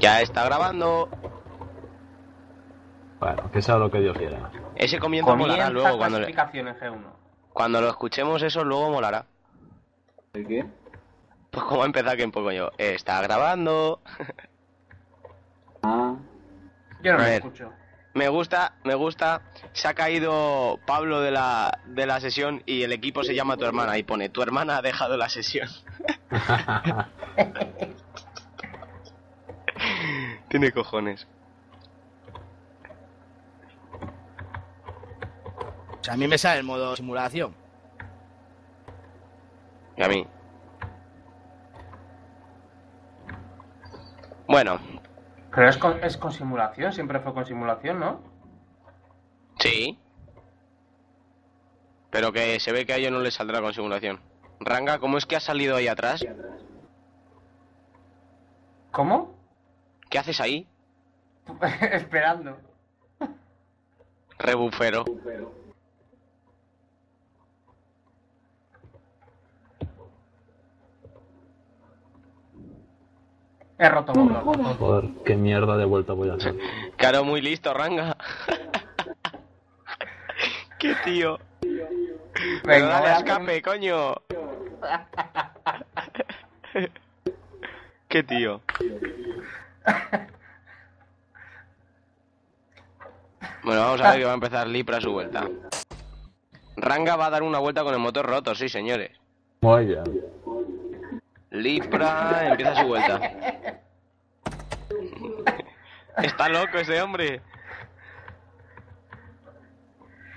Ya está grabando. Bueno, que sea lo que Dios quiera. Ese comienzo molará Comienza luego cuando, le- clasificación en G1. cuando lo escuchemos eso luego molará. ¿El qué? Pues como empezar que un poco yo. Está grabando. Ah, Yo no ver. escucho. Me gusta, me gusta. Se ha caído Pablo de la, de la sesión y el equipo se llama tu hermana y pone tu hermana ha dejado la sesión. Tiene cojones. O sea, a mí me sale el modo simulación. Y a mí. Bueno, Pero es con, es con simulación, siempre fue con simulación, ¿no? sí. Pero que se ve que a ellos no les saldrá con simulación. Ranga, ¿cómo es que has salido ahí atrás? ¿Cómo? ¿Qué haces ahí? Esperando. Rebufero. He roto motor. Joder, qué mierda de vuelta voy a hacer. Claro, muy listo, Ranga. Qué tío. Pero Venga, dale escape, coño. Qué tío. Bueno, vamos a ver que va a empezar Lipra su vuelta. Ranga va a dar una vuelta con el motor roto, sí, señores. Muy bien. Lipra empieza su vuelta. Está loco ese hombre.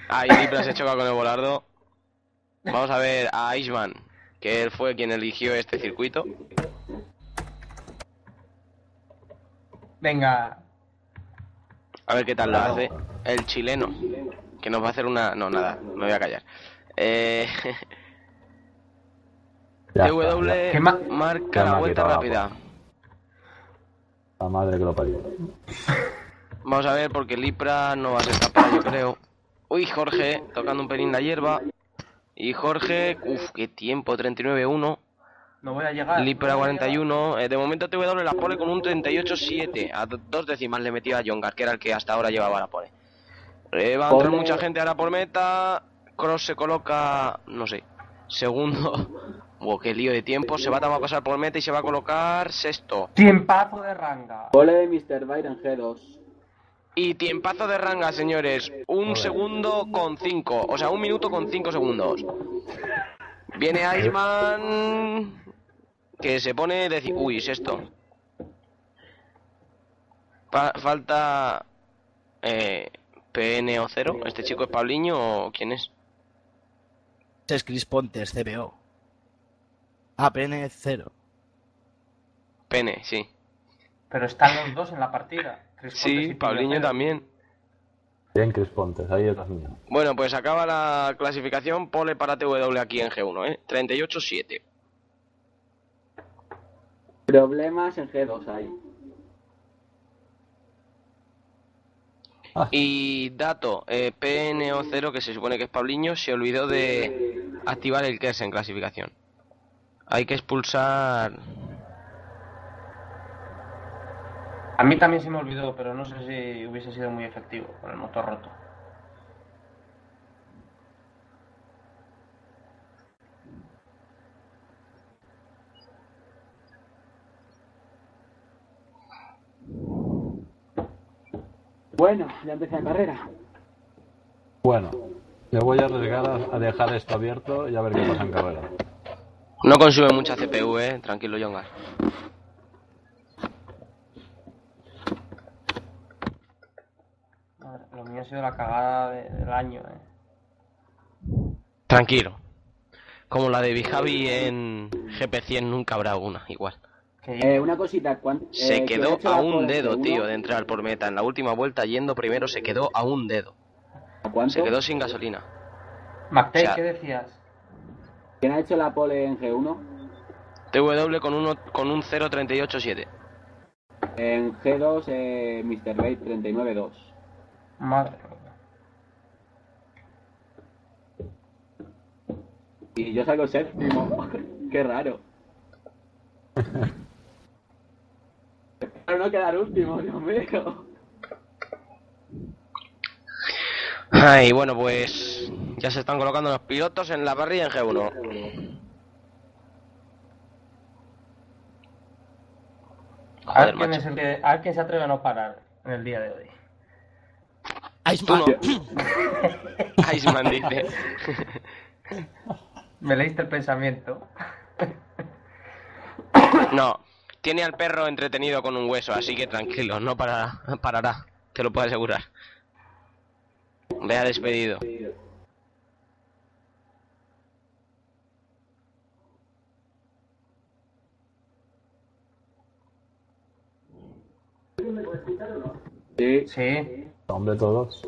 Ahí Lipra se choca con el volardo. Vamos a ver a Iceman, que él fue quien eligió este circuito. Venga. A ver qué tal lo hace. El chileno, que nos va a hacer una... No, nada, me voy a callar. Eh... Ya TW está, ya. ¿Qué ma- marca la vuelta rápida. La madre que lo parió. Vamos a ver porque Lipra no va a ser capaz, yo creo. Uy, Jorge, tocando un pelín la hierba. Y Jorge, uff, qué tiempo, 39-1. No voy a llegar. Lipra no voy a 41. Eh, de momento TW la pole con un 38-7. A do- dos décimas le metió a Jongar, que era el que hasta ahora llevaba la pole. Eh, va a entrar Pole. mucha gente ahora por meta. Cross se coloca, no sé, segundo. Wow, qué lío de tiempo. Se va a pasar por meta y se va a colocar sexto. Tiempazo de ranga. pole de Mr. Byron G2. Y tiempazo de ranga, señores. Un segundo con cinco. O sea, un minuto con cinco segundos. Viene Iceman. Que se pone. deci- Uy, sexto. Pa- falta. Eh, PN o cero. ¿Este chico es Pabliño o quién es? Este es Chris Pontes, CBO. Ah, PN 0. PN, sí. Pero están los dos en la partida. Chris Pontes Sí, Pabliño también. Bien, Chris Pontes, ahí es mío. Bueno, pues acaba la clasificación. Pole para TW aquí en G1, ¿eh? 38-7. Problemas en G2 hay. Y dato, eh, PNO0, que se supone que es Pabliño, se olvidó de activar el KERS en clasificación. Hay que expulsar... A mí también se me olvidó, pero no sé si hubiese sido muy efectivo con el motor roto. Bueno, ya empecé la carrera. Bueno, me voy a arriesgar a, dejar esto abierto y a ver qué pasa en carrera. No consume mucha CPU, eh. Tranquilo, Yongas. Madre, lo mío ha sido la cagada de- del año, eh. Tranquilo. Como la de Bijavi en GP100 nunca habrá una, igual. Eh, una cosita, ¿cuán- Se eh, ¿quién ha quedó a un dedo, G1? tío, de entrar por meta. En la última vuelta, yendo primero, se quedó a un dedo. ¿A cuánto? Se quedó sin gasolina. O sea- ¿qué decías? ¿Quién ha hecho la pole en G1? TW con, uno, con un 0.38.7. En G2, eh, Mr. Bait 39-2. Madre mía. Y yo salgo séptimo. Qué raro. Pero no quedar último, Dios mío. Ay, bueno, pues ya se están colocando los pilotos en la parrilla en G1. A ver, Joder, quién macho. es el que- a ver quién se atreve a no parar en el día de hoy. Tú Iceman. no. Iceman dice. Me leíste el pensamiento. No, tiene al perro entretenido con un hueso, así que tranquilo, no parará, parará, te lo puedo asegurar. Le ha despedido. Sí. Sí. Hombre, todos.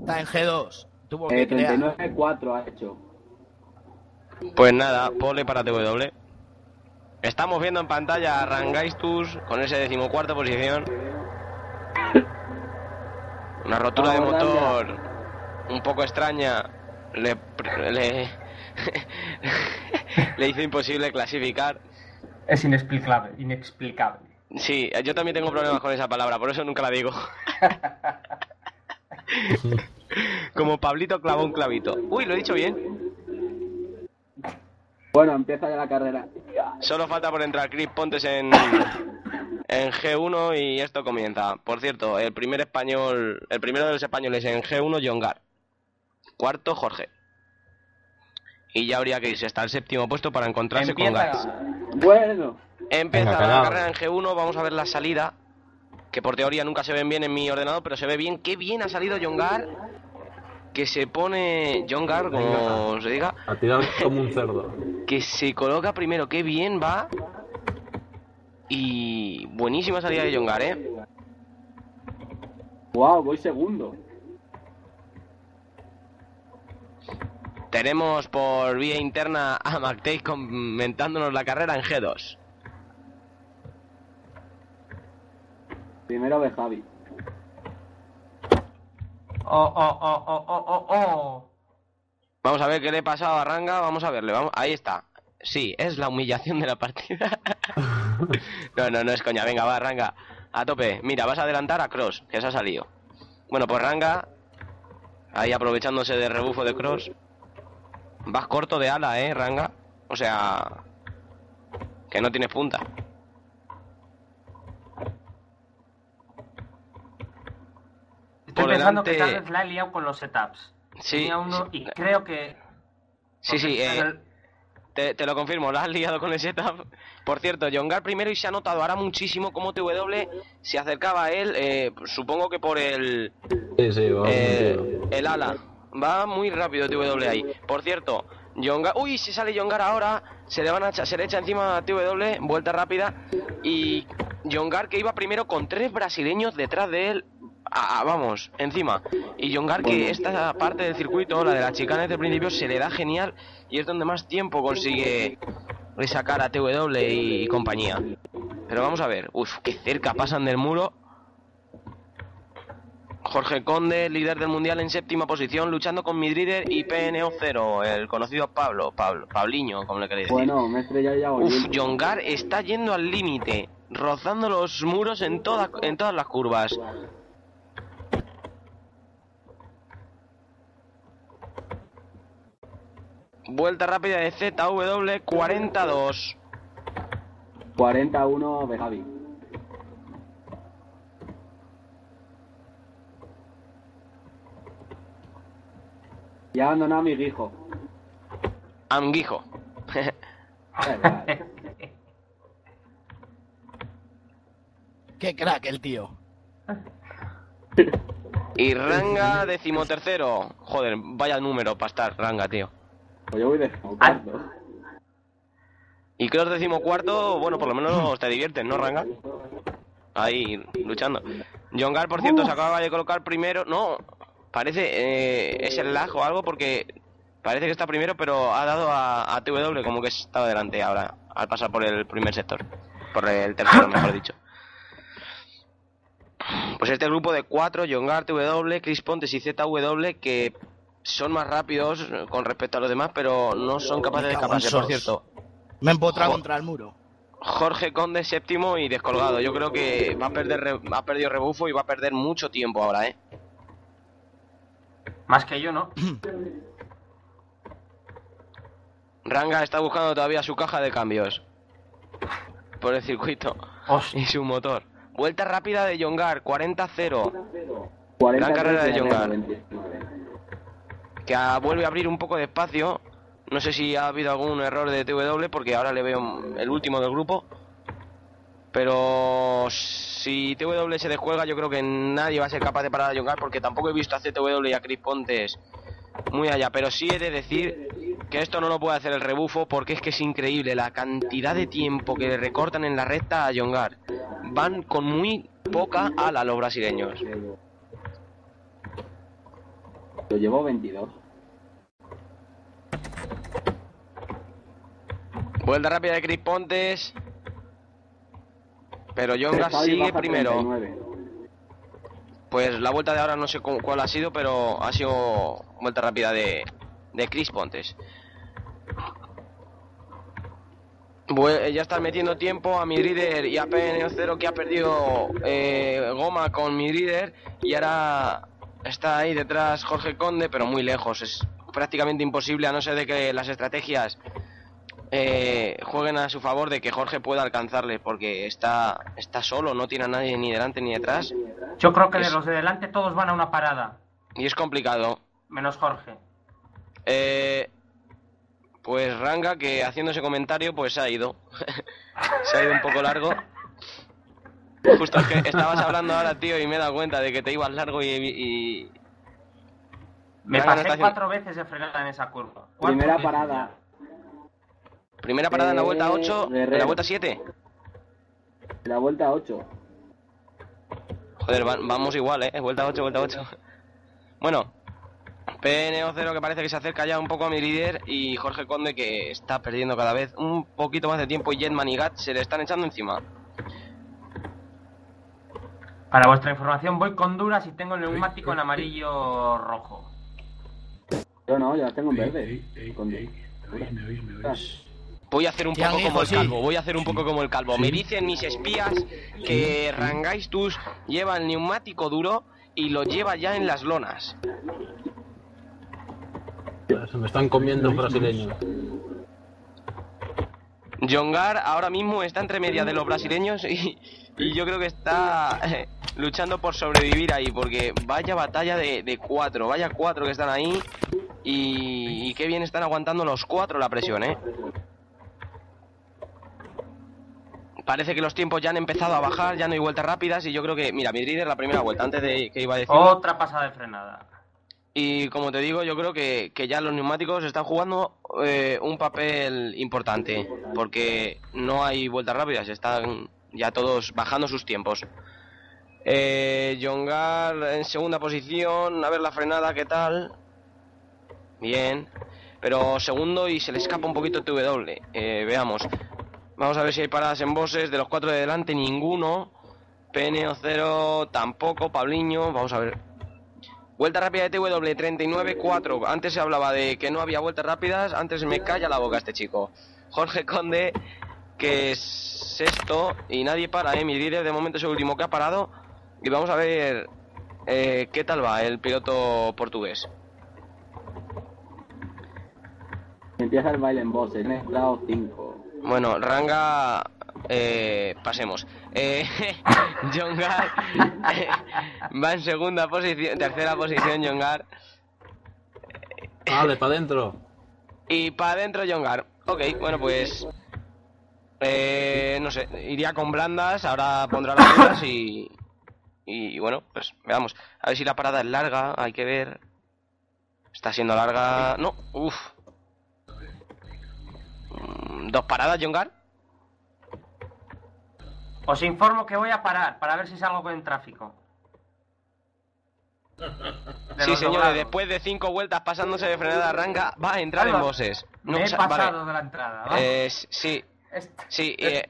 Está en G2. Tuvo que Eh, crear. 39-4 ha hecho. Pues nada, pole para TW. Estamos viendo en pantalla a Rangaistus con ese decimocuarta posición. Una rotura de motor un poco extraña. Le, le, le hizo imposible clasificar. Es inexplicable. Inexplicable. Sí, yo también tengo problemas con esa palabra, por eso nunca la digo. Como Pablito clavó un clavito. Uy, lo he dicho bien. Bueno, empieza ya la carrera. Solo falta por entrar Chris Pontes en, en G1 y esto comienza. Por cierto, el primer español, el primero de los españoles en G1, John Gar. Cuarto, Jorge. Y ya habría que irse hasta el séptimo puesto para encontrarse con Gats. Empieza. Bueno, Empieza Venga, la carrera en G1, vamos a ver la salida. Que por teoría nunca se ven bien en mi ordenador, pero se ve bien. Qué bien ha salido John Gar. Que se pone John Gar, como se diga. A tirar como un cerdo. que se coloca primero, qué bien va. Y buenísima salida de Jongar, ¿eh? wow, voy segundo. Tenemos por vía interna a McTague comentándonos la carrera en G2. Primero de Javi. Oh, oh, oh, oh, oh, oh, oh. Vamos a ver qué le ha pasado a Ranga, vamos a verle, vamos, ahí está. Sí, es la humillación de la partida. no, no, no es coña, venga, va, Ranga, a tope. Mira, vas a adelantar a Cross, que se ha salido. Bueno, pues Ranga, ahí aprovechándose del rebufo de Cross. Vas corto de ala, eh, Ranga. O sea, que no tienes punta. Estoy Por pensando que delante- tal vez la he liado con los setups. Sí, Tenía uno sí. y creo que. Sí, sí, eh, el- Te, te lo confirmo, la has liado con el setup. Por cierto, Jongar primero y se ha notado ahora muchísimo cómo TW se acercaba a él, eh, supongo que por el, Sí, sí, vamos eh, el ala. Va muy rápido TW ahí. Por cierto, Jongar... Uy, se sale Jongar ahora, se le, van a echa- se le echa encima a TW, vuelta rápida. Y Jongar que iba primero con tres brasileños detrás de él. Ah, vamos, encima. Y Jongar que esta parte del circuito, la de la chicana desde el principio, se le da genial y es donde más tiempo consigue sacar a TW y, y compañía. Pero vamos a ver, uf, qué cerca pasan del muro. Jorge Conde, líder del mundial en séptima posición, luchando con Midrider y PNO 0, el conocido Pablo, Pablo, Pabliño, como le queréis decir. Bueno, me he ya Uf. Jongar está yendo al límite, rozando los muros en, toda- en todas las curvas. Vuelta rápida de ZW 42. 41 de Javi. Ya abandonado a mi hijo. Amguijo. Qué crack el tío. y Ranga decimotercero. Joder, vaya número para estar Ranga, tío. Pues yo voy de cuarto. Y Cross decimocuarto, bueno, por lo menos te diviertes, ¿no, Ranga? Ahí, luchando. Jongar, por cierto, se acaba de colocar primero. No, parece. eh, es el lag o algo porque parece que está primero, pero ha dado a, a TW como que estaba delante ahora, al pasar por el primer sector. Por el tercero, mejor dicho. Pues este grupo de cuatro, Jongar, TW, Chris Pontes y ZW, que son más rápidos con respecto a los demás, pero no son capaces de escaparse, por cierto. Me empotrado contra el muro. Jorge Conde séptimo y descolgado. Yo creo que va a perder re- ha perdido rebufo y va a perder mucho tiempo ahora, ¿eh? Más que yo, ¿no? Ranga está buscando todavía su caja de cambios por el circuito Hostia. y su motor. Vuelta rápida de Yongar, 40-0. 40 Gran carrera de y John Gar. 29. Que ah, vuelve a abrir un poco de espacio. No sé si ha habido algún error de TW porque ahora le veo el último del grupo. Pero si TW se descuelga, yo creo que nadie va a ser capaz de parar a Jongar porque tampoco he visto a CTW y a Chris Pontes muy allá. Pero sí he de decir que esto no lo puede hacer el rebufo porque es que es increíble la cantidad de tiempo que le recortan en la recta a Jongar. Van con muy poca ala los brasileños. Lo llevo 22. Vuelta rápida de Chris Pontes. Pero Jongar Fabi sigue primero. 39. Pues la vuelta de ahora no sé cu- cuál ha sido, pero ha sido vuelta rápida de, de Chris Pontes. Vue- ya están metiendo tiempo a Midrider y a PN0 que ha perdido eh, goma con Midrider y ahora está ahí detrás Jorge Conde, pero muy lejos. Es prácticamente imposible a no ser de que las estrategias eh, jueguen a su favor de que Jorge pueda alcanzarle porque está, está solo, no tiene a nadie ni delante ni detrás Yo creo que de los de delante todos van a una parada. y es complicado. Menos Jorge. Eh, pues Ranga, que haciendo ese comentario, pues se ha ido. se ha ido un poco largo. Justo es que estabas hablando ahora, tío, y me he dado cuenta de que te ibas largo y... y- Me pasé cuatro veces de frenada en esa curva. Primera veces. parada. Primera parada en la vuelta 8, en la vuelta 7. La vuelta 8. Joder, va- vamos igual, ¿eh? Vuelta 8, vuelta 8. Bueno, PNO0 que parece que se acerca ya un poco a mi líder y Jorge Conde que está perdiendo cada vez un poquito más de tiempo y Jetman y Gat se le están echando encima. Para vuestra información, voy con duras y tengo el neumático en amarillo rojo. Yo no, ya tengo en verde. Con- ey. ¿Me oís? ¿Me oís? ¿Me oís? Voy a hacer un poco como el calvo, voy a hacer un poco como el calvo. Me dicen mis espías que Rangaistus lleva el neumático duro y lo lleva ya en las lonas. Se me están comiendo los brasileños. Jongar ahora mismo está entre medias de los brasileños y, y yo creo que está luchando por sobrevivir ahí, porque vaya batalla de, de cuatro, vaya cuatro que están ahí y, y qué bien están aguantando los cuatro la presión, ¿eh? Parece que los tiempos ya han empezado a bajar, ya no hay vueltas rápidas y yo creo que, mira, Midrider la primera vuelta, antes de que iba a decir... Otra pasada de frenada. Y como te digo, yo creo que, que ya los neumáticos están jugando eh, un papel importante, porque no hay vueltas rápidas, están ya todos bajando sus tiempos. Eh, Jongar en segunda posición, a ver la frenada, ¿qué tal? Bien, pero segundo y se le escapa un poquito TW. Eh, veamos, vamos a ver si hay paradas en bosses, de los cuatro de delante ninguno, PNO 0 tampoco, Pabliño, vamos a ver. Vuelta rápida de TW 39-4. Antes se hablaba de que no había vueltas rápidas. Antes me calla la boca este chico. Jorge Conde, que es sexto y nadie para, ¿eh? Mi líder de momento es el último que ha parado. Y vamos a ver eh, qué tal va el piloto portugués. Empieza el baile en bosses. En estado 5. Bueno, Ranga, eh, pasemos. Eh, Jongar eh, va en segunda posición, tercera posición Jongar. Vale, para adentro. Y para adentro Jongar. Ok, bueno pues... Eh, no sé, iría con blandas, ahora pondrá las y... Y bueno, pues veamos. A ver si la parada es larga, hay que ver. Está siendo larga... No, uff. Mm, ¿Dos paradas, Jongar? Os informo que voy a parar para ver si salgo con el tráfico. De Sí, señores, doblados. después de cinco vueltas pasándose de frenada Ranga, va a entrar en bosses. Me he vale. pasado de la entrada. Eh, sí, Este- sí, eh,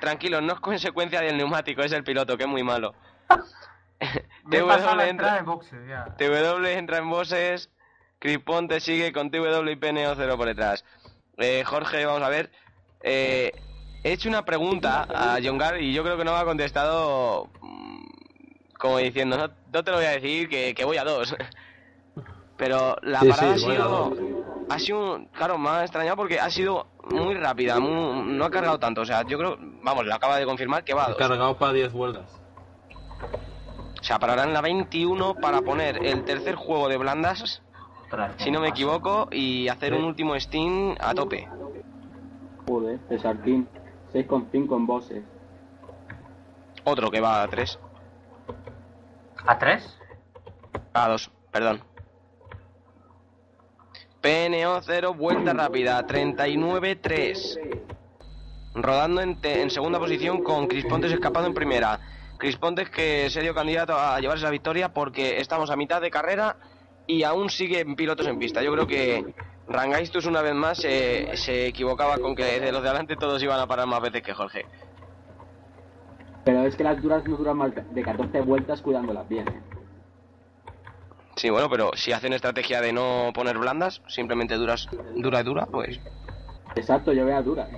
tranquilo, no es consecuencia del neumático, es el piloto, que es muy malo. TW entra, en boxes ya. TW entra en bosses, Criponte sigue con TW y PNO 0 por detrás. Eh, Jorge, vamos a ver. Eh, he hecho una pregunta a Jongar y yo creo que no me ha contestado mm, como diciendo, no, no te lo voy a decir que, que voy a dos. Pero la Sí, parada sí, ha sido, ha sido, claro, me ha extrañado porque ha sido muy rápida, muy- no ha cargado tanto. O sea, yo creo, vamos, le acaba de confirmar que va a He dos. cargado para 10 vueltas. O sea, parará en la 21 para poner el tercer juego de blandas, si no me equivoco, y hacer un último Steam a tope. Joder, Cesartín. 6,5 en bosses. Otro que va a 3. ¿A tres? A 2, perdón. PNO 0, vuelta rápida, 39-3. Rodando en, en segunda posición con Chris Pontes escapado en primera. Chris Pontes que serio candidato a llevarse la victoria porque estamos a mitad de carrera y aún siguen pilotos en pista. Yo creo que Rangaistus una vez más se, se equivocaba con que de los de adelante todos iban a parar más veces que Jorge. Pero es que las duras no duran más de 14 vueltas cuidándolas bien. ¿eh? Sí, bueno, pero si hacen estrategia de no poner blandas, simplemente duras, dura y dura, pues Exacto, yo veo a duras.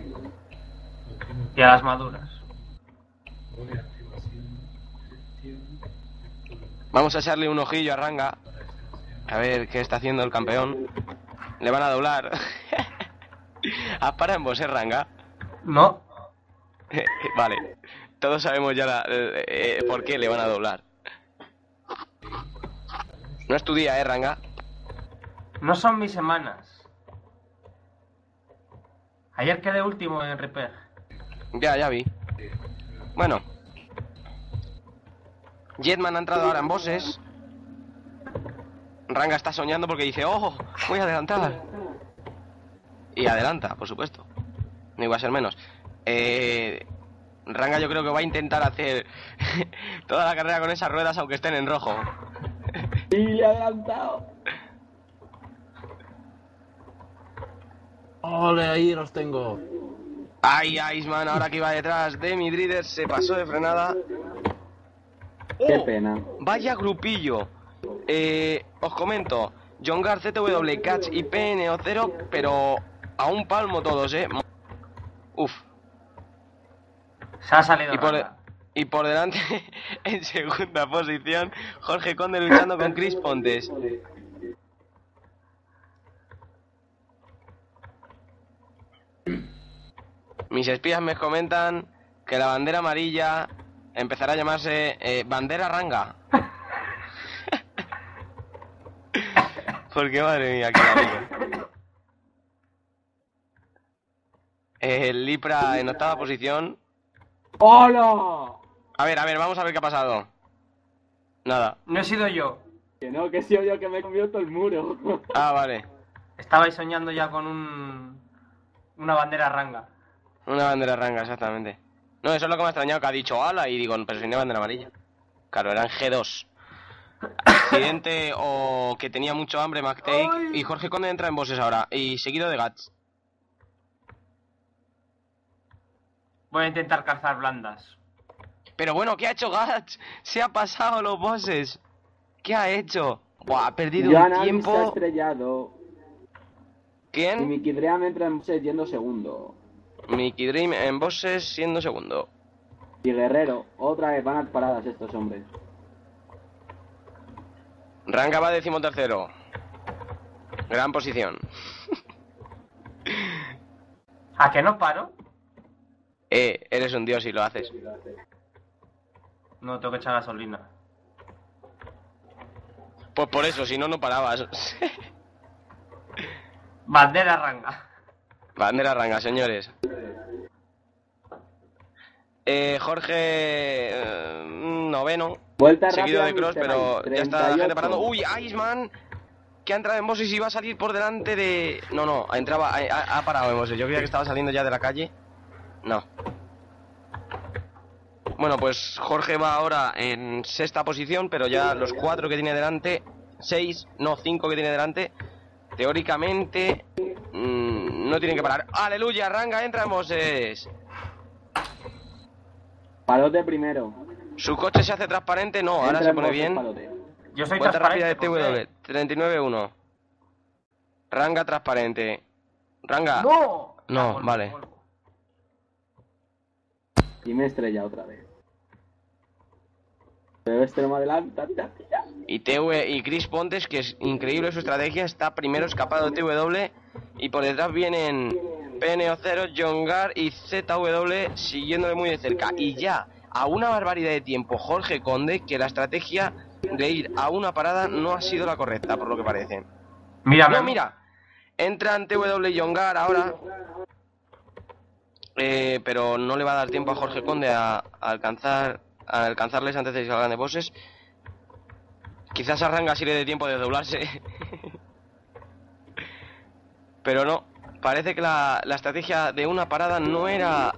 Y a las maduras. Vamos a echarle un ojillo a Ranga. A ver qué está haciendo el campeón. Le van a doblar. ¿Has parado en vos, eh, Ranga? No. vale. Todos sabemos ya la- eh, eh, por qué le van a doblar. No es tu día, eh, Ranga. No son mis semanas. Ayer quedé último en Repair. Ya, ya vi. Bueno. Jetman ha entrado ahora en bosses. Ranga está soñando porque dice, ¡oh! Voy a adelantar. Y adelanta, por supuesto. No iba a ser menos. Eh, Ranga yo creo que va a intentar hacer toda la carrera con esas ruedas aunque estén en rojo. ¡Y adelantado! ¡Ole! Ahí los tengo. ¡Ay, Iceman! Ahora que iba detrás de mi Drider se pasó de frenada. ¡Qué ¡Oh! pena! Vaya grupillo. Eh, os comento, John Gar, ZW, Catch y PNO0, pero a un palmo todos, ¿eh? Uf. Se ha salido Y por, y por delante, en segunda posición, Jorge Conde luchando con Chris Pontes. Mis espías me comentan que la bandera amarilla empezará a llamarse eh, bandera ranga. Porque madre mía, qué amigo. El Lipra en octava posición. ¡Hola! A ver, a ver, vamos a ver qué ha pasado. Nada. No he sido yo. Que no, que he sido yo que me he comido todo el muro. Ah, vale. Estabais soñando ya con un... una bandera ranga. Una bandera ranga, exactamente. No, eso es lo que me ha extrañado, que ha dicho ala y digo, pero si no hay bandera amarilla. Claro, eran G2. Accidente o que tenía mucho hambre, McTake. Y Jorge Conde entra en bosses ahora. Y seguido de Gats. Voy a intentar calzar blandas. Pero bueno, ¿qué ha hecho Gats? Se ha pasado los bosses. ¿Qué ha hecho? Buah, ha perdido un Alves se ha tiempo. estrellado. Y ¿Quién? Mickey Dream entra en bosses yendo segundo. Mickey Dream en bosses siendo segundo. Y Guerrero, otra vez van a paradas estos hombres. Ranga va decimotercero. Gran posición. ¿A que no paro? Eh, eres un dios y lo haces. No, tengo que echar gasolina. Pues por eso, si no, no parabas. Bandera ranga. Bandera ranga, señores. Eh, Jorge eh, noveno, Vuelta seguido rápida, de Cross, pero ya está la gente 38. parando. Uy, Iceman, que ha entrado en bosses y va a salir por delante de... No, no, entraba, ha, parado en bosses. Yo creía que estaba saliendo ya de la calle. No. Bueno, pues Jorge va ahora en sexta posición, pero ya los cuatro que tiene delante, seis, no, cinco que tiene delante, teóricamente mm, no tienen que parar. ¡Aleluya! Ranga entra en bosses. Palote primero. Su coche se hace transparente, no, ahora Entra se pone bien. Palote. Yo soy Vuelta rápida de. TW, 39-1. Ranga transparente. Ranga. ¡No! No, Vuelvo, vale. vuelvo. Y me estrella otra vez. Pero este no me adelanta, tira, tira. Y TV y Chris Pontes, que es increíble su estrategia, está primero escapado de TW y por detrás vienen PNO0, John Gar y ZW siguiéndole muy de cerca. Y ya, a una barbaridad de tiempo, Jorge Conde, que la estrategia de ir a una parada no ha sido la correcta, por lo que parece. Mira, No, mira, entran TW y John Gar ahora, eh, pero no le va a dar tiempo a Jorge Conde a, a alcanzar a alcanzarles antes de que salgan de bosses. Quizás a Ranga sí le dé tiempo de doblarse. Pero no, parece que la, la estrategia de una parada no era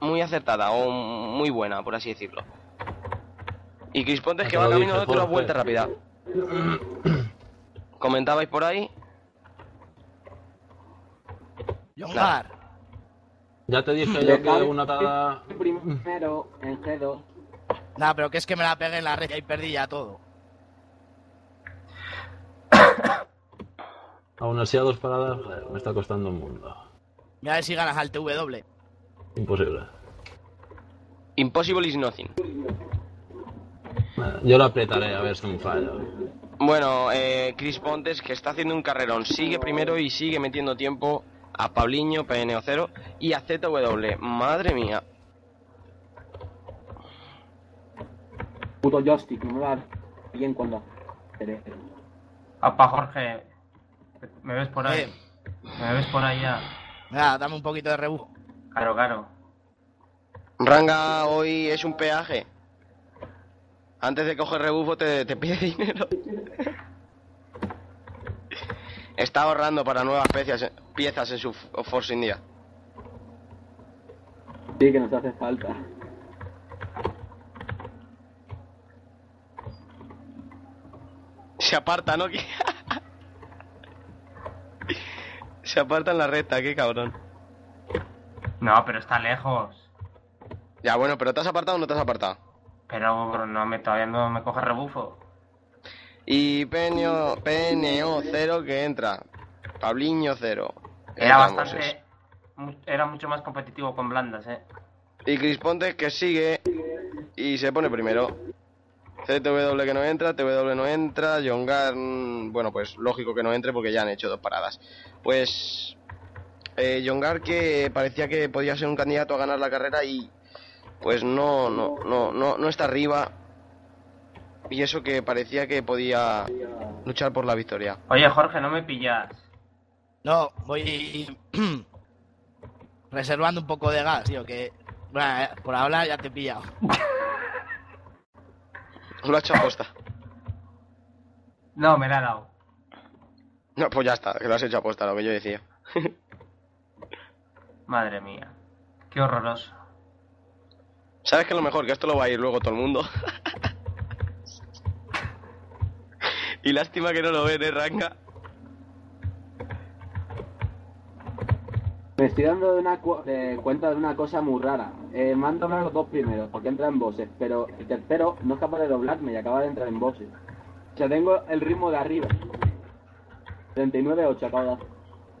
muy acertada o muy buena, por así decirlo. Y Chris Pontes que te va camino de otra Jorge. vuelta rápida. ¿Comentabais por ahí? Jongar. Ya te dije yo que una tada... Primero en G2. Nada, pero que es que me la pegué en la red y ahí perdí ya todo. Aún así a dos paradas, joder, me está costando un mundo. Mira a ver si ganas al TW. Imposible. Impossible is nothing. Nada, Yo lo apretaré a ver si me falla. Bueno, eh, Chris Pontes, que está haciendo un carrerón, sigue primero y sigue metiendo tiempo a Pabliño, PNO0 y a ZW. Madre mía. Puto joystick, no me va a dar bien cuando Apa, Jorge. ¿Me ves por ahí? Eh. ¿Me ves por ahí ya? Mira, dame un poquito de rebufo. Claro, claro. Ranga hoy es un peaje. Antes de coger rebufo te, te pide dinero. Está ahorrando para nuevas piezas, piezas en su Force India. Sí, que nos hace falta. Se aparta, ¿no? Se aparta en la recta, qué cabrón. No, pero está lejos. Ya, bueno, pero ¿te has apartado o no te has apartado? Pero no me, todavía no me coge rebufo. Y PNO, PNO 0 que entra. Pabliño 0. Era bastante... Era mucho más competitivo con blandas, eh. Y Chris Pontes que sigue y se pone primero. CTW que no entra, TW no entra, John Gar, mm, bueno, pues lógico que no entre porque ya han hecho dos paradas. Pues eh, John que parecía que podía ser un candidato a ganar la carrera y pues no, no, no, no, no está arriba. Y eso que parecía que podía luchar por la victoria. Oye, Jorge, no me pillas. No, voy reservando un poco de gas, tío, que bueno, eh, por hablar ya te he pillado. Lo ha hecho a posta. No, me la ha dado. No, pues ya está, que lo has hecho a posta, lo que yo decía. Madre mía. Qué horroroso. ¿Sabes qué es lo mejor? Que esto lo va a ir luego todo el mundo. y lástima que no lo ven, ¿eh, Ranga? Me estoy dando de una cu- de cuenta de una cosa muy rara. Eh, me han doblado los dos primeros porque entra en bosses, pero el tercero no es capaz de doblarme y acaba de entrar en bosses. O sea, tengo el ritmo de arriba. 39-8 acabo de hacer.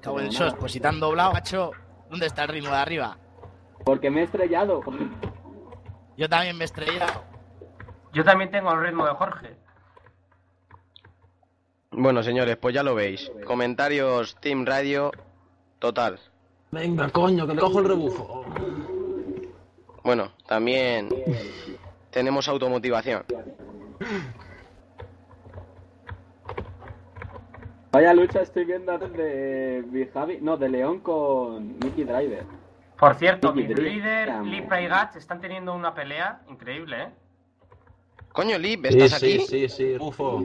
Cabo en sos, pues si te han doblado, macho, ¿dónde está el ritmo de arriba? Porque me he estrellado. Yo también me he estrellado. Yo también tengo el ritmo de Jorge. Bueno, señores, pues ya lo veis. Comentarios Team Radio, total. Venga, coño, que le cojo el rebufo. Bueno, también tenemos automotivación. Vaya lucha estoy viendo antes de Big Javi. No, de León con Mickey Driver. Por cierto, Leader, amo. Lipra y Gats están teniendo una pelea increíble, ¿eh? Coño, Lip, Sí, ¿estás sí, aquí? sí, sí, rebufo.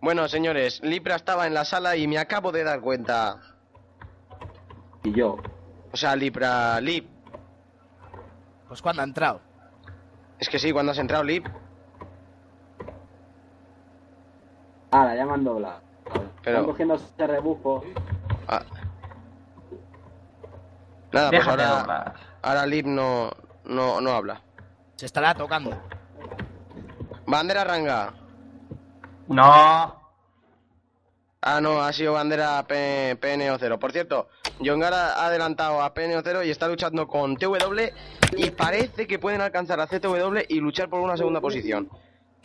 Bueno, señores, Lipra estaba en la sala y me acabo de dar cuenta. Y yo. O sea, Lipra, Lip. Pues cuando ha entrado. Es que sí, cuando has entrado, Lip. Ahora, ya me han doblado. Pero- Están cogiendo ese rebufo. Ah. Nada, pues ahora, ahora Lip no, no, no habla. Se estará tocando. Bandera Ranga. No. Ah, no, ha sido bandera P- PNO 0. Por cierto, Jongar ha adelantado a PNO0 y está luchando con TW y parece que pueden alcanzar a ZW y luchar por una segunda posición.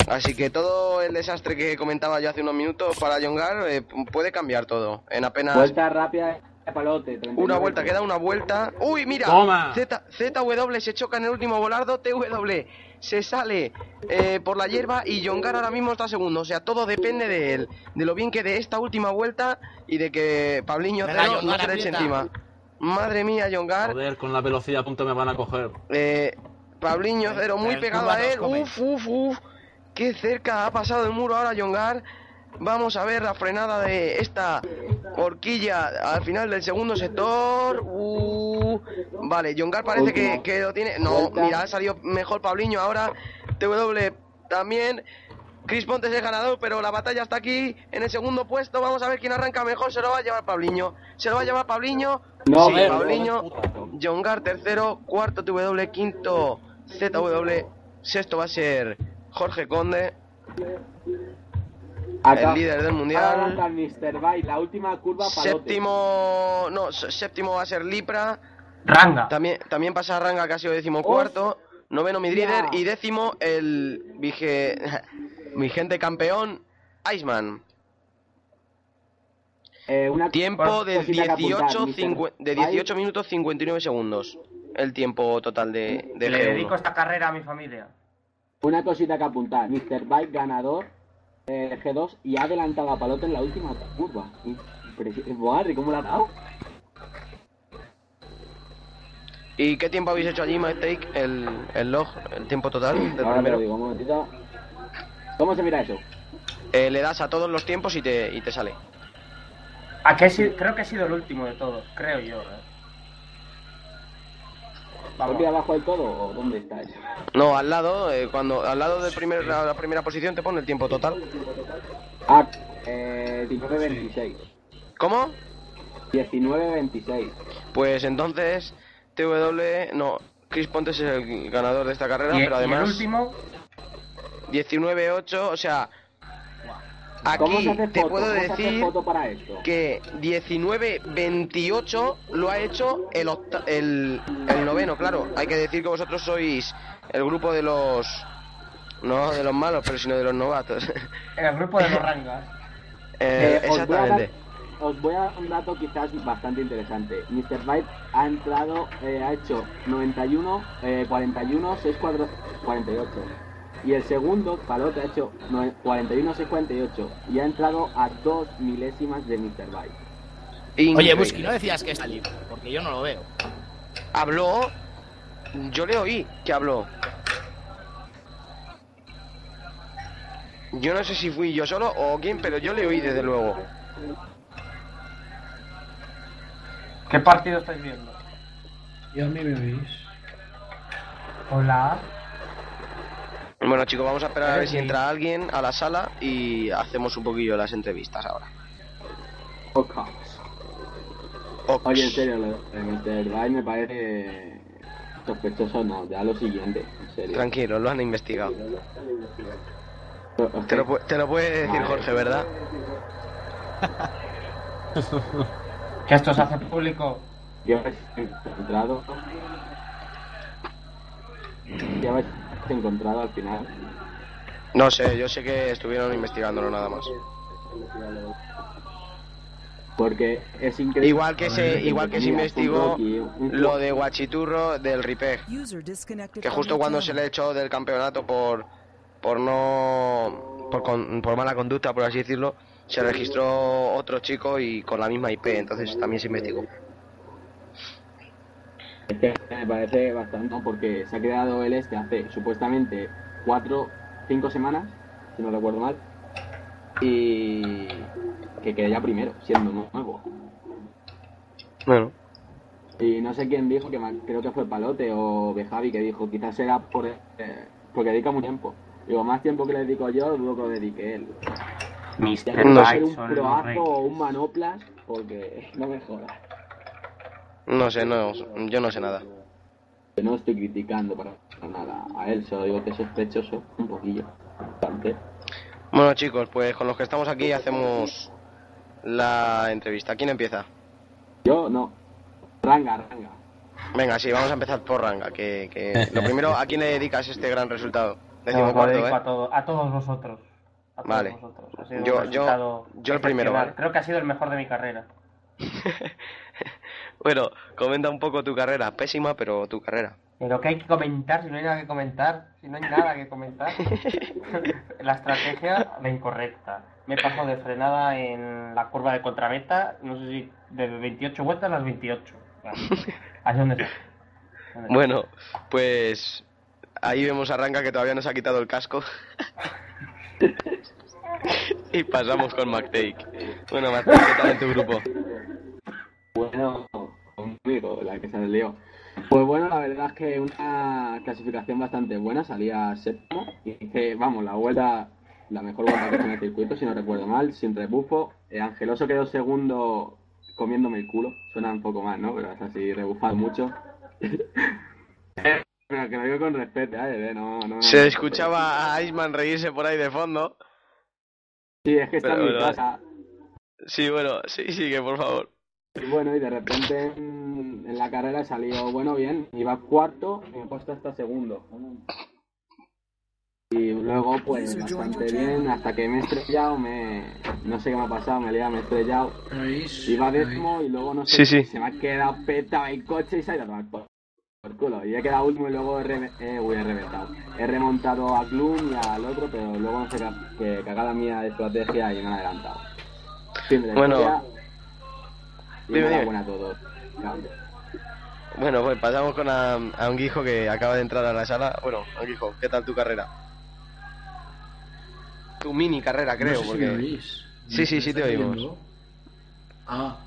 Así que todo el desastre que comentaba yo hace unos minutos para Jongar eh, puede cambiar todo en apenas Vuelta rápida palote. 39. una vuelta, queda una vuelta. ¡Uy, mira! Toma. Z, ZW se choca en el último volardo, TW se sale eh, por la hierba y Jongar ahora mismo está segundo. O sea, todo depende de él, de lo bien que de esta última vuelta y de que Pabliño cero no se le eche encima. Madre mía, Jongar. Joder, con la velocidad a punto me van a coger. Eh, Pabliño cero, muy El pegado a él. Uf, uf, uf. Qué cerca ha pasado el muro ahora Jongar. Vamos a ver la frenada de esta horquilla al final del segundo sector. Uh, vale, Jongar parece que, que lo tiene. No, mira, ha salido mejor Pabliño ahora. TW también. Chris Pontes es ganador, pero la batalla está aquí en el segundo puesto. Vamos a ver quién arranca mejor. Se lo va a llevar Pabliño. Se lo va a llevar Pabliño. No, sí, Pabliño. Jongar tercero, cuarto TW, quinto ZW, sexto va a ser Jorge Conde, Acá- el líder del mundial. Mr. La última curva palote. Séptimo, no, séptimo va a ser Lipra, Ranga. también, también pasa Ranga que ha sido decimocuarto, noveno Midrider y décimo el vige, vigente campeón Iceman. Eh, una Tiempo de cosita que apuntar, 18, Mr. cincu- de Bike. 18 minutos 59 segundos. El tiempo total de, de Le G1. dedico esta carrera a mi familia. Una cosita que apuntar. Mr. Bike ganador eh, G2 y ha adelantado a Palote en la última curva. ¿cómo la ha dado? ¿Y qué tiempo habéis hecho allí, Mike El, el log, el tiempo total del Ahora te primero. digo, un momentito. ¿Cómo se mira eso? Eh, le das a todos los tiempos y te, y te sale. ¿A qué he sido- Creo que he sido el último de todos, creo yo. eh. Vamos. ¿Aquí abajo del todo o dónde está eso? No, al lado, eh, cuando al lado de primer, la, la primera posición te pone el tiempo total. Ah, eh, 19-26. ¿Cómo? 19-26. Pues entonces TW, no, Chris Pontes es el ganador de esta carrera, Y, pero y el además último, 19-8, o sea, ¿Cómo aquí te foto? puedo ¿Cómo se hace decir foto para esto? que 19-28 lo ha hecho el, octa- el, el noveno, claro. Hay que decir que vosotros sois el grupo de los... No de los malos, pero sino de los novatos. en el grupo de los rangas. Eh, Eh, os, voy a dar, exactamente. os voy a dar un dato quizás bastante interesante. Mr. Byte ha entrado, eh, ha hecho 91, eh, 41, 6, 48. Y el segundo, Palote, ha hecho nue- 41, 6, 48. Y ha entrado a dos milésimas de Mr. Byte. Oye. Busky, no decías que está libre, porque yo no lo veo. Habló. Yo le oí que habló. Yo no sé si fui yo solo o quién, pero yo le oí desde luego. ¿Qué partido estáis viendo? ¿Y a mí me oís? Hola. Bueno, chicos, vamos a esperar a ver si entra alguien a la sala y hacemos un poquillo las entrevistas ahora. Ox. Ox. Oye, en serio, de Mr. Byte me parece sospechoso, no, ya lo siguiente, en serio. Tranquilo, lo han investigado. Te lo, te lo puede decir Vale. Jorge, ¿verdad? Que esto se hace público. Ya habéis encontrado. Ya encontrado al final. No sé, yo sé que estuvieron investigándolo nada más. Porque es increíble. Igual que se, igual que se investigó lo de Guachiturro del Ripeg. que justo cuando se le echó del campeonato por por no por, con- por mala conducta por así decirlo se registró otro chico y con la misma IP entonces también se investigó Es que me parece bastante, ¿no? porque se ha creado el este hace supuestamente cuatro, cinco semanas, si no recuerdo mal, y que quede ya primero, siendo nuevo. bueno Y no sé quién dijo, que creo que fue Palote o Bejavi, que dijo, quizás era por, eh, porque dedica mucho tiempo. Digo, más tiempo que le dedico yo, dudo que lo dedique él. Ya que No ser un proazo o un manoplas, porque no me jodas. No sé no yo no sé nada Yo no estoy criticando para nada a él, solo digo que es sospechoso un poquillo. Bastante. bueno chicos pues con los que estamos aquí hacemos la entrevista quién empieza Yo no. Ranga, ranga. Venga, sí, vamos a empezar por Ranga. Que, que... Lo primero, ¿a quién le dedicas este gran resultado? Cuarto, dedico ¿eh? a, todo- a todos vosotros. A todos Vale. vosotros. Ha sido Yo- un yo- yo el primero, vale. Creo que ha sido el mejor de mi carrera. Bueno, comenta un poco tu carrera. Pésima, pero tu carrera. Pero ¿qué hay que comentar si no hay nada que comentar? Si no hay nada que comentar. la estrategia, la incorrecta. Me he pasado de frenada en la curva de contrameta, no sé si de 28 vueltas a las 28. Claro. Así donde sea. Donde sea. Bueno, pues ahí vemos a que todavía no se ha quitado el casco. y pasamos con McTake. Bueno, McTake, ¿qué tal en tu grupo? Bueno, que se lió. Pues bueno, la verdad es que una clasificación bastante buena, salía séptimo y hice, vamos, la vuelta, la mejor vuelta que hice en el circuito, si no recuerdo mal, sin rebufo. Eh, Angeloso quedó segundo comiéndome el culo, suena un poco mal, ¿no? Pero es así, rebufado mucho. Pero que lo digo con respeto, ¿eh? No, no, Se escuchaba a Iceman reírse por ahí de fondo. Sí, es que está Pero, en mi casa. Sí, bueno, sí, sigue, por favor. Y bueno, y de repente en, la carrera he salido, bueno, bien, iba cuarto y me he puesto hasta segundo. Y luego, pues, bastante bien, hasta que me he estrellado, me... no sé qué me ha pasado, me he liado, me he estrellado. Iba décimo y luego, no sé, sí. se me ha quedado petado el coche y se ha ido a tomar por, por culo. Y he quedado último y luego he, re- eh, uy, he reventado. He remontado a Gloom y al otro, pero luego no sé qué, cagada mía de estrategia y me han adelantado. Bueno, dime, dime. enhorabuena a todos. Bueno, pues pasamos con a, a un guijo que acaba de entrar a la sala. Bueno, Anguijo, ¿qué tal tu carrera? Tu mini carrera, creo, no sé si porque... me oís. Sí, ¿Me sí, sí te oímos. Ah,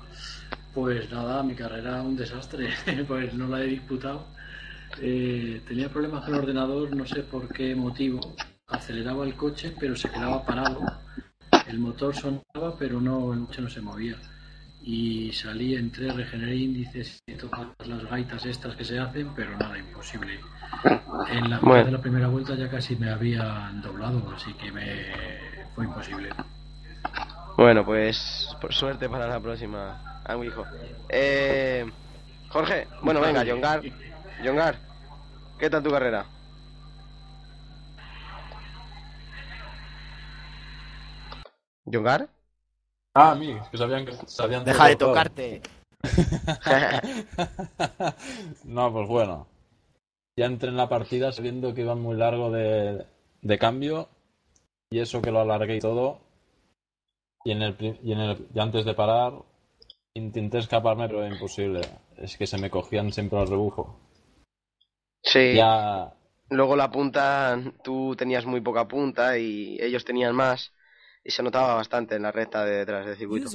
pues nada, mi carrera un desastre, pues no la he disputado. Eh, tenía problemas con el ordenador, no sé por qué motivo. Aceleraba el coche, pero se quedaba parado. El motor sonaba, pero no, el coche no se movía. Y salí, entré, regeneré índices y todas las gaitas estas que se hacen, pero nada, imposible. En la, Bueno. de la primera vuelta ya casi me habían doblado, así que me fue imposible. Bueno, pues por suerte para la próxima, Anguijo. Eh, Jorge, bueno, venga, Yongar. Yongar, ¿qué tal tu carrera? ¿Yongar? Ah, a mí, que sabían que sabían Deja de todo. tocarte. no, pues bueno. Ya entré en la partida sabiendo que iban muy largo de, de cambio. Y eso que lo alargué y todo. Y en el, y en el y antes de parar intenté escaparme, pero era imposible. Es que se me cogían siempre al rebufo. Sí. Ya Luego la punta, tú tenías muy poca punta y ellos tenían más. Y se notaba bastante en la recta de detrás del circuito.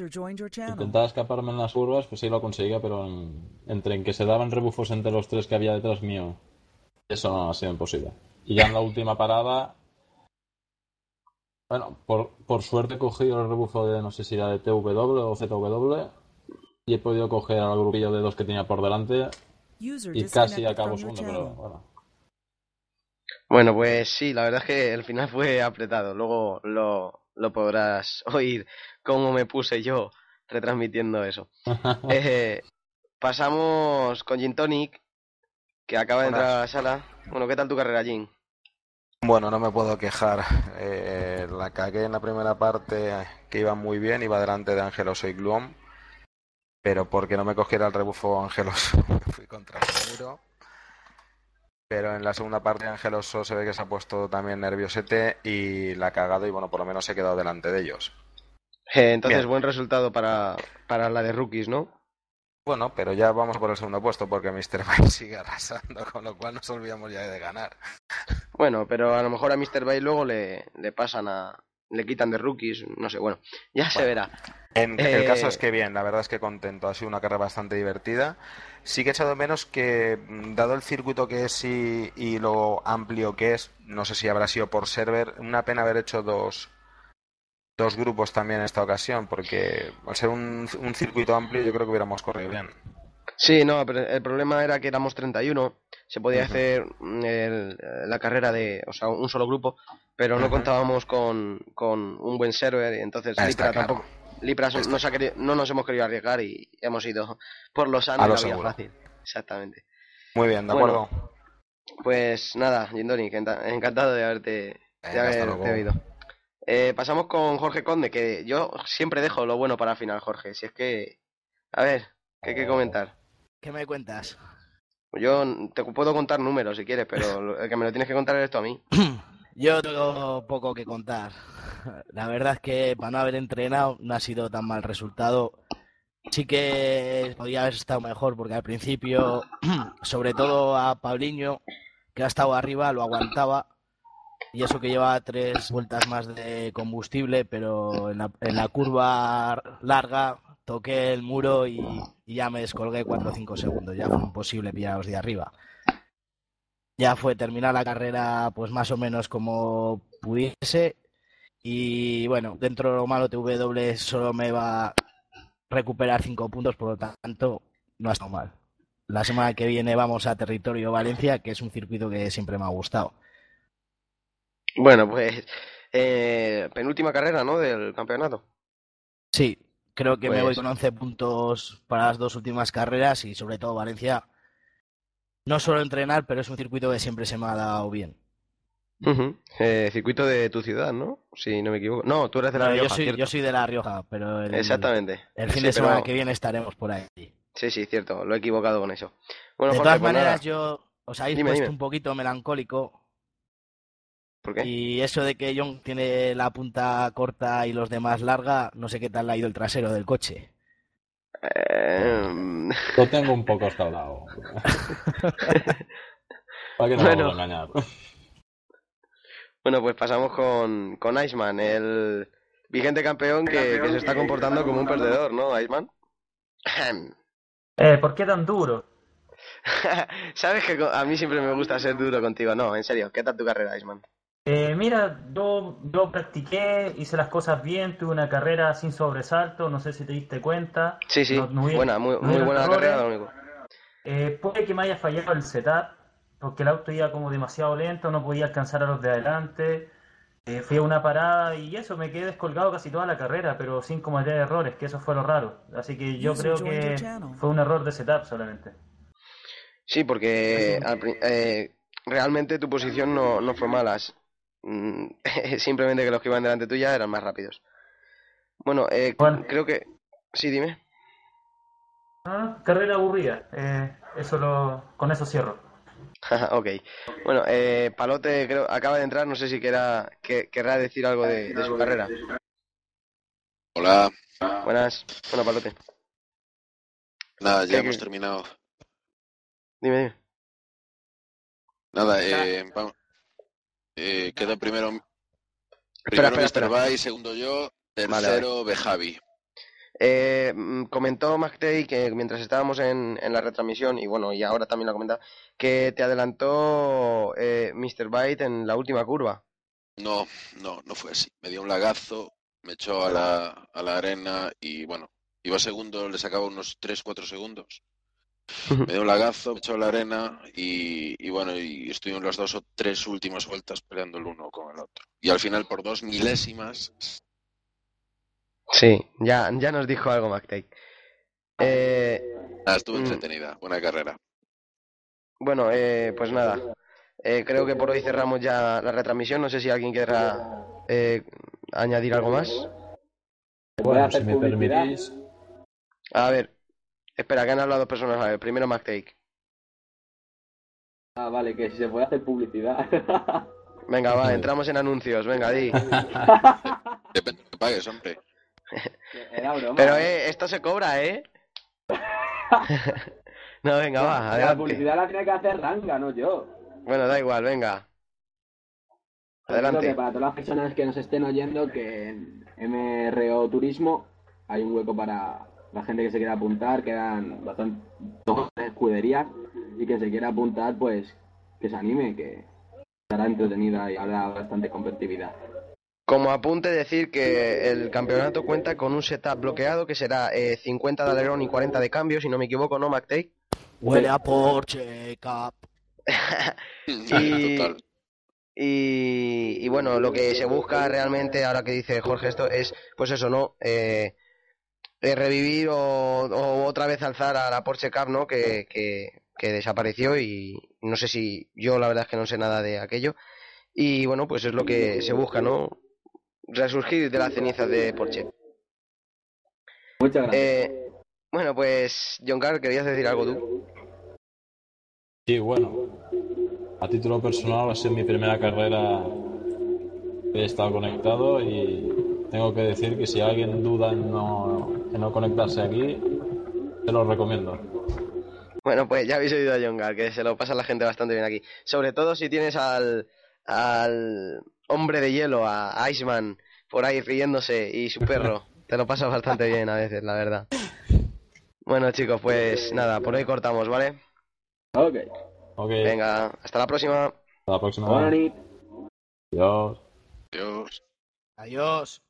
Intentaba escaparme en las curvas, pues sí lo conseguía, pero en- entre en que se daban rebufos entre los tres que había detrás mío, eso no ha sido imposible. Y ya en la última parada, bueno, por, por suerte he cogido el rebufo de no sé si era de TW o ZW y he podido coger al grupillo de dos que tenía por delante y casi acabo segundo, pero bueno. Bueno, pues sí, la verdad es que el final fue apretado. Luego lo, lo podrás oír cómo me puse yo retransmitiendo eso. Eh, pasamos con Gin Tonic, que acaba de entrar a la sala. Bueno, ¿qué tal tu carrera, Gin? Bueno, no me puedo quejar. Eh, la cagué en la primera parte que iba muy bien, iba delante de Angeloso y Gloom, pero porque no me cogiera el rebufo Angeloso, fui contra el muro. Pero en la segunda parte Angeloso se ve que se ha puesto también nerviosete y la ha cagado y bueno, por lo menos he quedado delante de ellos. Eh, entonces, Bien. buen resultado para, para la de rookies, ¿no? Bueno, pero ya vamos por el segundo puesto porque Mr. Mike sigue arrasando, con lo cual nos olvidamos ya de ganar. Bueno, pero a lo mejor a Mr. Bay luego le, le pasan a... le quitan de rookies, no sé, bueno, ya se verá. En Eh, el caso es que bien, la verdad es que contento, ha sido una carrera bastante divertida. Sí que he echado de menos que, mm, dado el circuito que es y, y lo amplio que es, no sé si habrá sido por server, una pena haber hecho dos, dos grupos también en esta ocasión, porque al ser un, un circuito amplio yo creo que hubiéramos corrido bien. Sí, no, pero el problema era que éramos 31, se podía hacer mm, el- la carrera de, o sea, un solo grupo, pero no contábamos con, con un buen server, y entonces claro. tampoco, Lipras Está nos ha querido- no nos hemos querido arriesgar y hemos ido por lo sano A lo la fácil. Exactamente. Muy bien, de Bueno, acuerdo. Pues nada, enta- encantado de haberte, de haberte oído. Eh, pasamos con Jorge Conde, que yo siempre dejo lo bueno para el final, Jorge. Si es que... A ver, ¿qué hay que comentar? ¿Qué me cuentas? Yo te puedo contar números si quieres, pero el que me lo tienes que contar eres tú a mí. Yo tengo poco que contar. La verdad es que para no haber entrenado no ha sido tan mal resultado. Sí que podría haber estado mejor porque al principio, sobre todo a Paulinho, que ha estado arriba, lo aguantaba. Y eso que lleva tres vueltas más de combustible, pero en la, en la curva larga toqué el muro y, y ya me descolgué 4 o 5 segundos. Ya fue imposible pillaros de arriba ya fue terminar la carrera pues más o menos como pudiese y bueno, dentro de lo malo TW solo me va a recuperar cinco puntos, por lo tanto no ha estado mal. La semana que viene vamos a Territorio Valencia, que es un circuito que siempre me ha gustado. Bueno, pues... eh, penúltima carrera, ¿no? Del campeonato. Sí, creo que me voy Pues- con 11 puntos para las dos últimas carreras y sobre todo Valencia. No suelo entrenar, pero es un circuito que siempre se me ha dado bien. Eh, circuito de tu ciudad, ¿no? Si no me equivoco. No, tú eres de La yo, Rioja, soy, ¿cierto? yo soy de La Rioja, pero el, Exactamente. el fin Sí, de semana pero- que viene estaremos por ahí. Sí, sí, cierto. Lo he equivocado con eso. Bueno, de Jorge, todas pues nada. maneras, yo os habéis Dime, puesto dime. un poquito melancólico ¿Por qué? y eso de que John tiene la punta corta y los demás larga, no sé qué tal le ha ido el trasero del coche. Eh, Lo tengo un poco escaldado. ¿Para qué nos Bueno. vamos a engañar? Bueno, pues pasamos con, con Iceman, el vigente campeón que, que se está comportando como un perdedor, ¿no, Iceman? Eh, ¿Por qué tan duro? Sabes que a mí siempre me gusta ser duro contigo. No, en serio, ¿qué tal tu carrera, Iceman? Eh, mira, yo, yo practiqué, hice las cosas bien, tuve una carrera sin sobresalto, no sé si te diste cuenta. Sí, sí, No- no hubiera- buena, muy, no muy hubieron buena errores. carrera, lo único. Eh, puede que me haya fallado el setup, porque el auto iba como demasiado lento, no podía alcanzar a los de adelante. Eh, fui a una parada y eso, me quedé descolgado casi toda la carrera, pero sin cometer errores, que eso fue lo raro. Así que yo creo que fue un error de setup solamente. Sí, porque al eh, realmente tu posición no, no fue mala. Mm, Simplemente que los que iban delante tuya eran más rápidos. Bueno, eh, Bueno. creo que... Sí, dime. Ah, carrera aburrida, eh, eso lo, con eso cierro. ok. Bueno, eh, Palote creo acaba de entrar, no sé si querrá, que, querrá decir algo de, de su carrera. Hola, Buenas. Bueno, Palote. nada, ¿Qué- ya hemos terminado. Dime, dime. Nada, eh, vamos. Eh, queda primero, primero espera, Mr. espera. Bai, segundo yo, tercero Bejavi. Eh, mm, comentó McTay que mientras estábamos en, en la retransmisión, y bueno, y ahora también lo ha comentado, que te adelantó eh, Mr. Byte en la última curva. No, no, no fue así. Me dio un lagazo, me echó a la, a la arena y bueno, iba segundo, le sacaba unos 3-4 segundos. Me dio un lagazo, me echó la arena y, y bueno, y estuvimos las dos o tres últimas vueltas peleando el uno con el otro. Y al final por dos milésimas Sí, ya, ya nos dijo algo McTay. Eh, nada, estuvo Mm. entretenida, buena carrera. bueno, eh, pues nada. Eh, creo que por hoy cerramos ya la retransmisión. No sé si alguien querrá eh, añadir algo más. Bueno, si me permitís, A ver, espera, que han hablado dos personas. A ver, primero McTay. Ah, vale, que si se puede hacer publicidad. Venga, va, entramos en anuncios. Venga, di. Depende de lo que pagues, hombre. Era broma. Pero eh, esto se cobra, ¿eh? no, venga, va, La adelante. publicidad la tiene que hacer Ranga, no yo. Bueno, da igual, venga. Creo que Adelante. para todas las personas que nos estén oyendo, que en MRO Turismo hay un hueco para la gente que se quiera apuntar, quedan bastante dos escuderías y que se quiera apuntar, pues que se anime, que estará entretenida y habrá bastante competitividad. Como apunte decir que el campeonato cuenta con un setup bloqueado que será eh, 50 de alerón y 40 de cambio, si no me equivoco, ¿no, McTay? Huele a Porsche, Cap. Y- Total. Y, y bueno, lo que se busca realmente, ahora que dice Jorge esto, es pues eso, ¿no? Eh, eh, revivir o, o otra vez alzar a la Porsche Cup, ¿no? Que, que, que desapareció y no sé si yo la verdad es que no sé nada de aquello. Y bueno, pues es lo que se busca, ¿no? Resurgir de las cenizas de Porsche. Muchas gracias. Eh, bueno, pues John Carr, ¿querías decir algo tú? Sí, bueno. A título personal, ha sido mi primera carrera que he estado conectado y tengo que decir que si alguien duda en no, en no conectarse aquí, te lo recomiendo. Bueno, pues ya habéis oído a John Carr, que se lo pasa la gente bastante bien aquí. Sobre todo si tienes al, al hombre de hielo, a Iceman, por ahí riéndose y su perro. Te lo pasas bastante bien a veces, la verdad. Bueno, chicos, pues nada, por hoy cortamos, ¿vale? Ok. Ok, Venga, hasta la próxima. hasta la próxima. Adiós. Dios. Adiós.